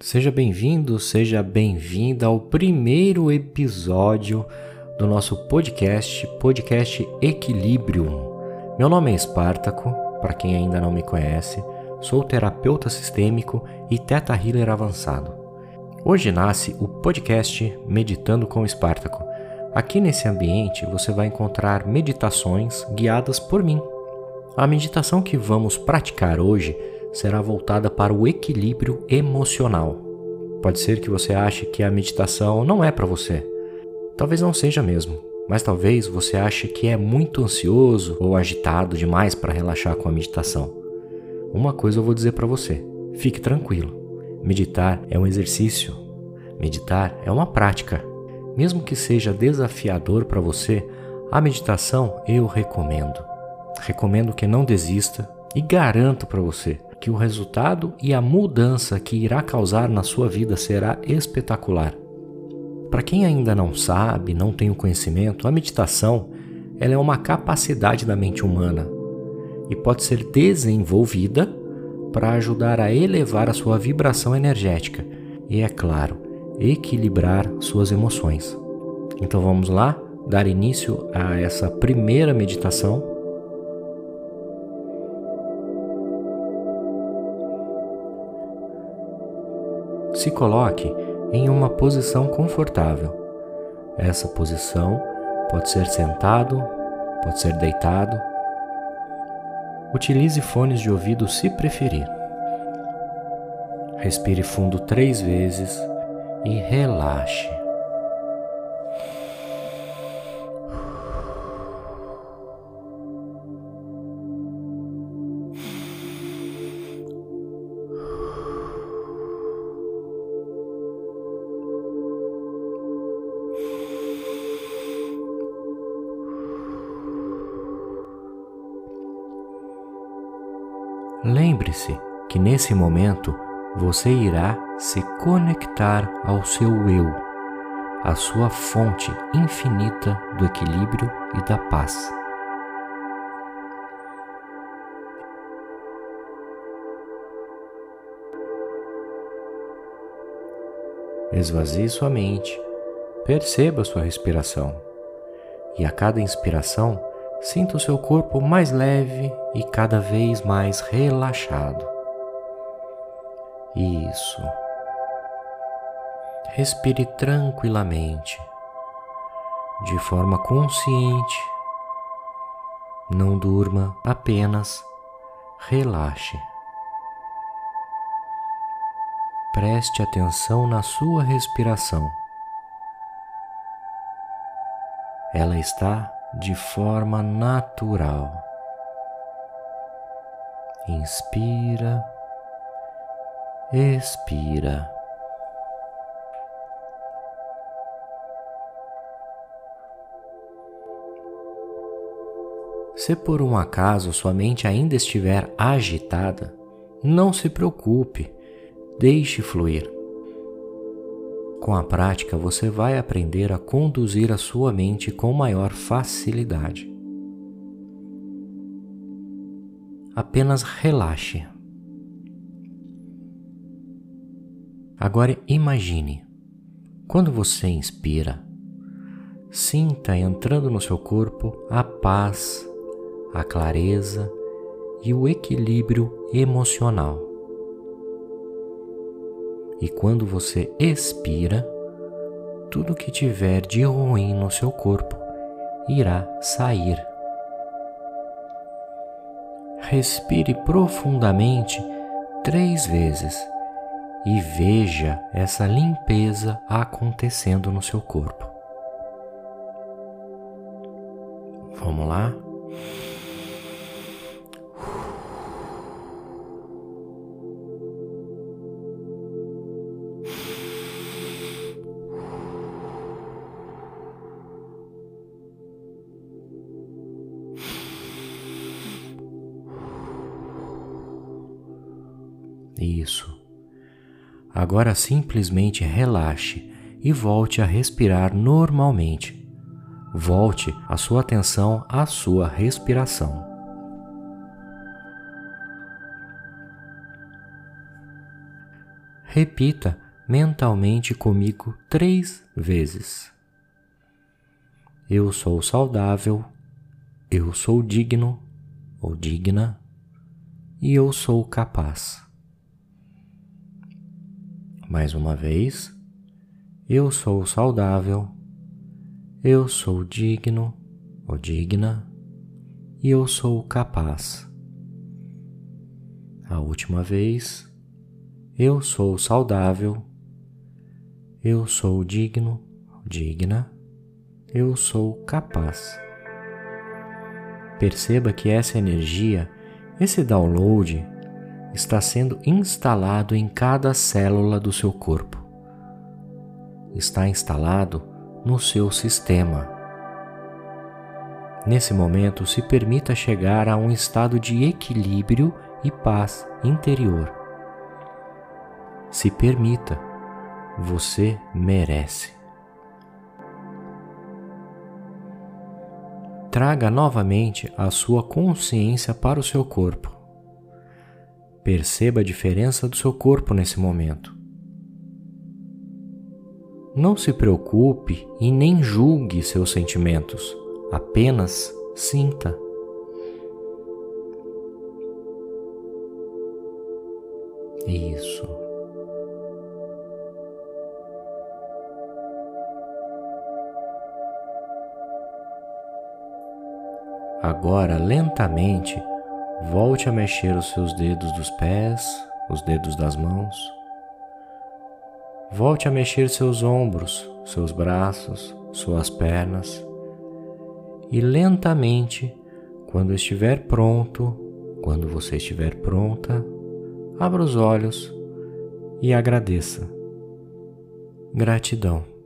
Seja bem-vindo, seja bem-vinda ao primeiro episódio do nosso podcast, podcast Equilibrium. Meu nome é Espartaco, para quem ainda não me conhece, sou terapeuta sistêmico e teta healer avançado. Hoje nasce o podcast Meditando com Espartaco. Aqui nesse ambiente você vai encontrar meditações guiadas por mim. A meditação que vamos praticar hoje será voltada para o equilíbrio emocional. Pode ser que você ache que a meditação não é para você. Talvez não seja mesmo, mas talvez você ache que é muito ansioso ou agitado demais para relaxar com a meditação. Uma coisa eu vou dizer para você: fique tranquilo. Meditar é um exercício. Meditar é uma prática. Mesmo que seja desafiador para você, a meditação eu recomendo. Recomendo que não desista e garanto para você que o resultado e a mudança que irá causar na sua vida será espetacular. Para quem ainda não sabe, não tem o conhecimento, a meditação ela é uma capacidade da mente humana e pode ser desenvolvida para ajudar a elevar a sua vibração energética e, é claro, equilibrar suas emoções. Então vamos lá dar início a essa primeira meditação se coloque em uma posição confortável. Essa posição pode ser sentado, pode ser deitado. Utilize fones de ouvido se preferir. Respire fundo três vezes e relaxe. Lembre-se que nesse momento você irá se conectar ao seu eu, a sua fonte infinita do equilíbrio e da paz. Esvazie sua mente, perceba sua respiração e a cada inspiração Sinta o seu corpo mais leve e cada vez mais relaxado. Isso. Respire tranquilamente, de forma consciente. Não durma, apenas relaxe. Preste atenção na sua respiração. Ela está de forma natural. Inspira, expira. Se por um acaso sua mente ainda estiver agitada, não se preocupe, deixe fluir. Com a prática, você vai aprender a conduzir a sua mente com maior facilidade. Apenas relaxe. Agora imagine, quando você inspira, sinta entrando no seu corpo a paz, a clareza e o equilíbrio emocional. E quando você expira, tudo que tiver de ruim no seu corpo irá sair. Respire profundamente três vezes e veja essa limpeza acontecendo no seu corpo. Vamos lá? Isso. Agora simplesmente relaxe e volte a respirar normalmente. Volte a sua atenção à sua respiração. repita mentalmente comigo três vezes. Eu sou saudável, eu sou digno ou digna e eu sou capaz. Mais uma vez, eu sou saudável, eu sou digno ou digna e eu sou capaz. A última vez, eu sou saudável, eu sou digno ou digna. Eu sou capaz. Perceba que essa energia, esse download, está sendo instalado em cada célula do seu corpo. Está instalado no seu sistema. Nesse momento, se permita chegar a um estado de equilíbrio e paz interior. Se permita, você merece. traga novamente a sua consciência para o seu corpo. Perceba a diferença do seu corpo nesse momento. Não se preocupe e nem julgue seus sentimentos, apenas sinta. Isso. Agora, lentamente, volte a mexer os seus dedos dos pés, os dedos das mãos. Volte a mexer seus ombros, seus braços, suas pernas. E lentamente, quando estiver pronto, quando você estiver pronta, abra os olhos e agradeça. Gratidão.